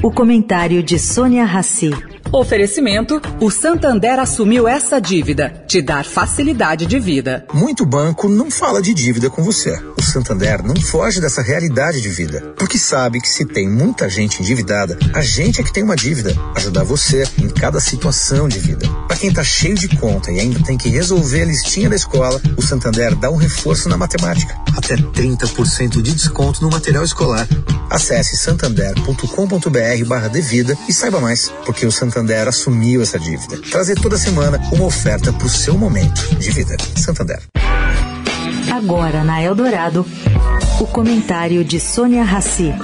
O comentário de Sônia Rassi. Oferecimento: o Santander assumiu essa dívida, te dar facilidade de vida. Muito banco não fala de dívida com você. O Santander não foge dessa realidade de vida, porque sabe que se tem muita gente endividada, a gente é que tem uma dívida. Ajudar você em cada situação de vida. Para quem tá cheio de conta e ainda tem que resolver a listinha da escola, o Santander dá um reforço na matemática. Até 30% de desconto no material escolar. Acesse santander.com.br barra devida e saiba mais, porque o Santander Santander assumiu essa dívida. Trazer toda semana uma oferta para o seu momento de vida. Santander. Agora na Eldorado, o comentário de Sônia Rassi.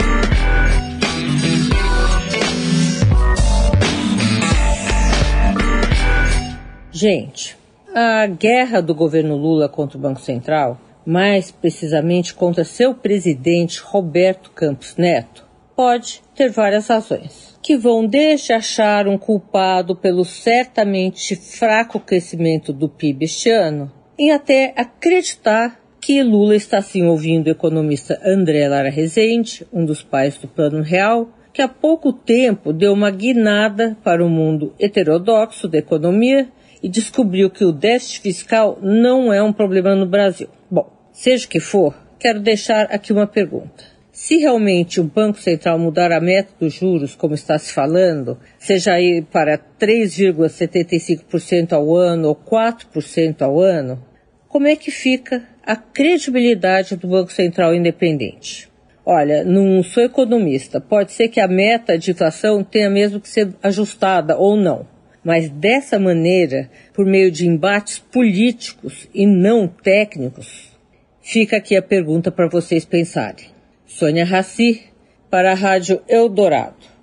Gente, a guerra do governo Lula contra o Banco Central, mais precisamente contra seu presidente Roberto Campos Neto, pode ter várias razões que vão desde achar um culpado pelo certamente fraco crescimento do PIB este ano, em até acreditar que Lula está sim ouvindo o economista André Lara Rezende, um dos pais do Plano Real, que há pouco tempo deu uma guinada para o mundo heterodoxo da economia e descobriu que o déficit fiscal não é um problema no Brasil. Bom, seja que for, quero deixar aqui uma pergunta. Se realmente o Banco Central mudar a meta dos juros, como está se falando, seja aí para 3,75% ao ano ou 4% ao ano, como é que fica a credibilidade do Banco Central independente? Olha, não sou economista, pode ser que a meta de inflação tenha mesmo que ser ajustada ou não. Mas dessa maneira, por meio de embates políticos e não técnicos, fica aqui a pergunta para vocês pensarem. Sônia Raci, para a Rádio Eldorado.